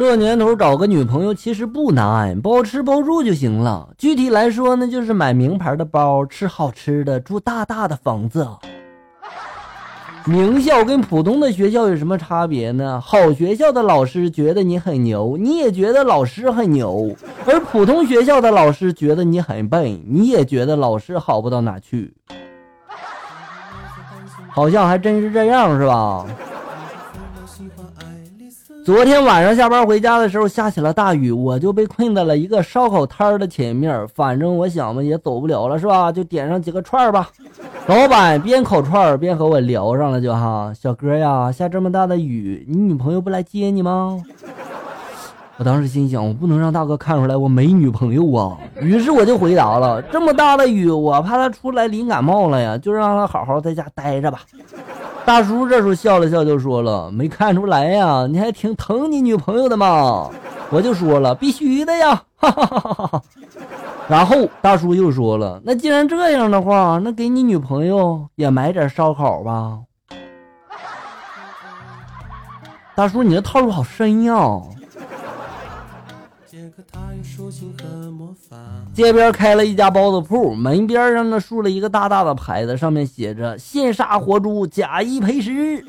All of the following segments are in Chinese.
这年头找个女朋友其实不难，包吃包住就行了。具体来说呢，就是买名牌的包，吃好吃的，住大大的房子。名校跟普通的学校有什么差别呢？好学校的老师觉得你很牛，你也觉得老师很牛；而普通学校的老师觉得你很笨，你也觉得老师好不到哪去。好像还真是这样，是吧？昨天晚上下班回家的时候下起了大雨，我就被困在了一个烧烤摊的前面。反正我想嘛，也走不了了，是吧？就点上几个串吧。老板边烤串边和我聊上了，就哈，小哥呀，下这么大的雨，你女朋友不来接你吗？我当时心想，我不能让大哥看出来我没女朋友啊。于是我就回答了，这么大的雨，我怕他出来淋感冒了呀，就让他好好在家待着吧。大叔这时候笑了笑，就说了：“没看出来呀，你还挺疼你女朋友的嘛。”我就说了：“必须的呀！”。然后大叔又说了：“那既然这样的话，那给你女朋友也买点烧烤吧。”大叔，你这套路好深呀！街边开了一家包子铺，门边上呢竖了一个大大的牌子，上面写着“现杀活猪，假一赔十”。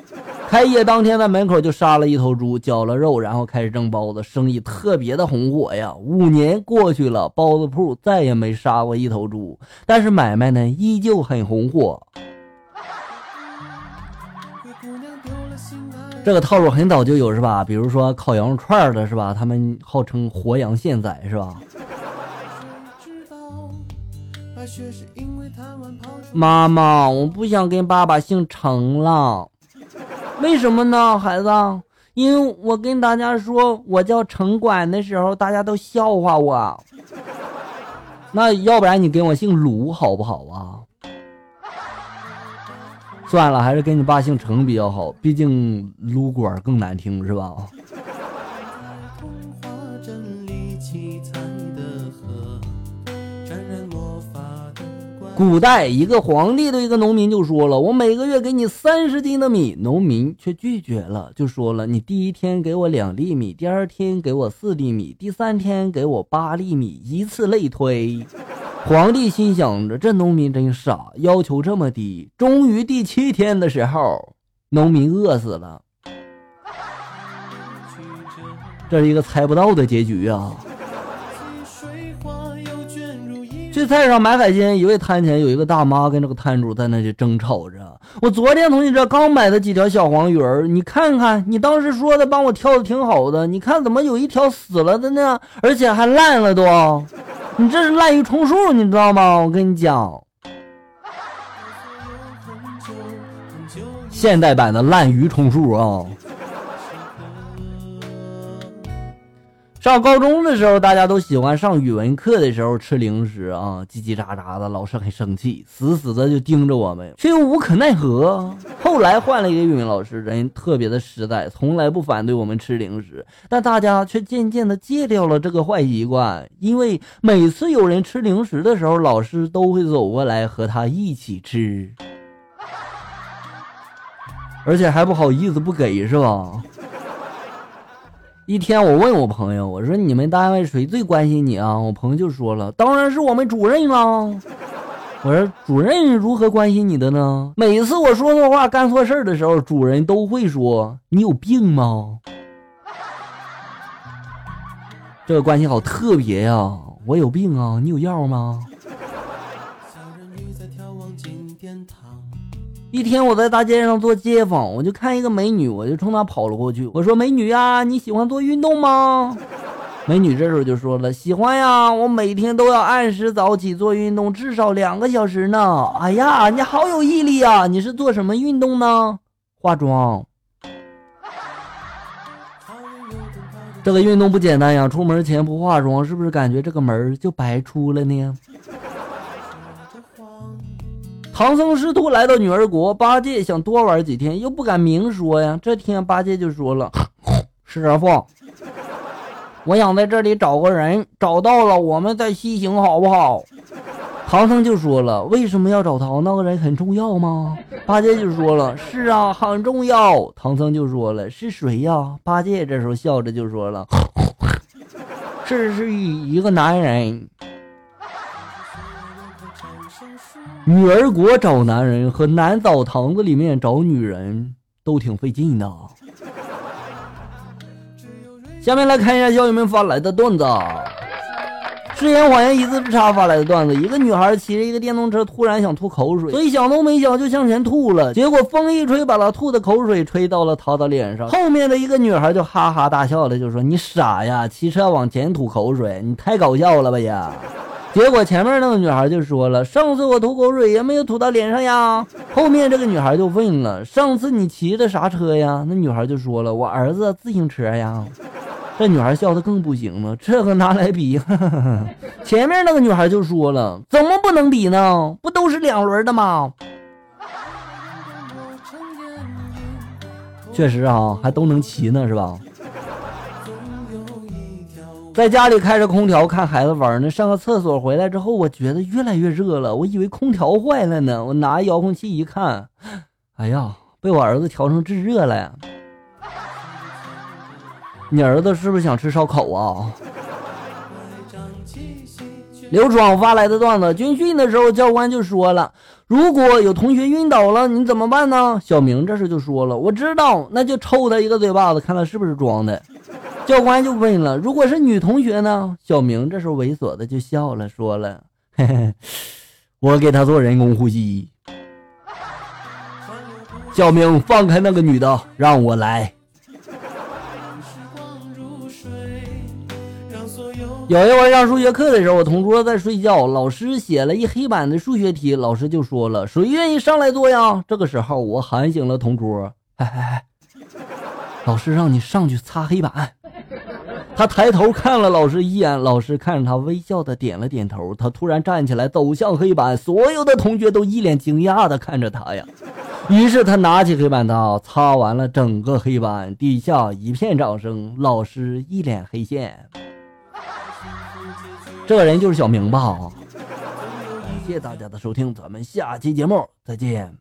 开业当天在门口就杀了一头猪，绞了肉，然后开始蒸包子，生意特别的红火呀。五年过去了，包子铺再也没杀过一头猪，但是买卖呢依旧很红火。这个套路很早就有是吧？比如说烤羊肉串的是吧？他们号称活羊现宰是吧？妈妈，我不想跟爸爸姓程了。为什么呢，孩子？因为我跟大家说我叫城管的时候，大家都笑话我。那要不然你跟我姓鲁好不好啊？算了，还是跟你爸姓程比较好，毕竟撸管更难听，是吧？古代一个皇帝对一个农民就说了：“我每个月给你三十斤的米。”农民却拒绝了，就说了：“你第一天给我两粒米，第二天给我四粒米，第三天给我八粒米，以此类推。”皇帝心想着，这农民真傻，要求这么低。终于第七天的时候，农民饿死了。这是一个猜不到的结局啊！去菜市场买海鲜，一位摊前有一个大妈跟这个摊主在那里争吵着。我昨天从你这刚买的几条小黄鱼儿，你看看，你当时说的帮我挑的挺好的，你看怎么有一条死了的呢？而且还烂了都。你这是滥竽充数，你知道吗？我跟你讲，现代版的滥竽充数啊。上高中的时候，大家都喜欢上语文课的时候吃零食啊，叽叽喳喳的，老师很生气，死死的就盯着我们，却又无可奈何。后来换了一个语文老师，人特别的实在，从来不反对我们吃零食，但大家却渐渐的戒掉了这个坏习惯，因为每次有人吃零食的时候，老师都会走过来和他一起吃，而且还不好意思不给，是吧？一天，我问我朋友，我说：“你们单位谁最关心你啊？”我朋友就说了：“当然是我们主任了。”我说：“主任如何关心你的呢？”每次我说错话、干错事的时候，主任都会说：“你有病吗？”这个关系好特别呀！我有病啊，你有药吗？一天，我在大街上做街访，我就看一个美女，我就冲她跑了过去。我说：“美女呀，你喜欢做运动吗？”美女这时候就说了：“喜欢呀，我每天都要按时早起做运动，至少两个小时呢。”哎呀，你好有毅力呀！你是做什么运动呢？化妆。这个运动不简单呀，出门前不化妆，是不是感觉这个门就白出了呢？唐僧师徒来到女儿国，八戒想多玩几天，又不敢明说呀。这天，八戒就说了：“ 师傅，我想在这里找个人，找到了我们再西行，好不好？”唐僧就说了：“为什么要找他？那个人很重要吗？”八戒就说了：“是啊，很重要。”唐僧就说了：“是谁呀？”八戒这时候笑着就说了：“ 这是一一个男人。”女儿国找男人和男澡堂子里面找女人都挺费劲的。下面来看一下小友们发来的段子。誓言谎言一字之差发来的段子：一个女孩骑着一个电动车，突然想吐口水，所以想都没想就向前吐了。结果风一吹，把她吐的口水吹到了她的脸上。后面的一个女孩就哈哈大笑了，就说：“你傻呀，骑车往前吐口水，你太搞笑了吧呀！”结果前面那个女孩就说了：“上次我吐口水也没有吐到脸上呀。”后面这个女孩就问了：“上次你骑的啥车呀？”那女孩就说了：“我儿子自行车呀。”这女孩笑的更不行了，这个拿来比？前面那个女孩就说了，怎么不能比呢？不都是两轮的吗？确实啊，还都能骑呢，是吧？在家里开着空调看孩子玩呢，上个厕所回来之后，我觉得越来越热了，我以为空调坏了呢，我拿遥控器一看，哎呀，被我儿子调成制热了。你儿子是不是想吃烧烤啊？刘爽发来的段子：军训的时候，教官就说了，如果有同学晕倒了，你怎么办呢？小明这时就说了，我知道，那就抽他一个嘴巴子，看他是不是装的。教官就问了，如果是女同学呢？小明这时候猥琐的就笑了，说了，嘿嘿，我给他做人工呼吸。小明放开那个女的，让我来。有一回上数学课的时候，我同桌在睡觉，老师写了一黑板的数学题，老师就说了：“谁愿意上来做呀？”这个时候，我喊醒了同桌：“哎哎哎，老师让你上去擦黑板。”他抬头看了老师一眼，老师看着他微笑的点了点头。他突然站起来走向黑板，所有的同学都一脸惊讶的看着他呀。于是他拿起黑板刀擦完了整个黑板，底下一片掌声，老师一脸黑线。这个人就是小明吧？感谢大家的收听，咱们下期节目再见。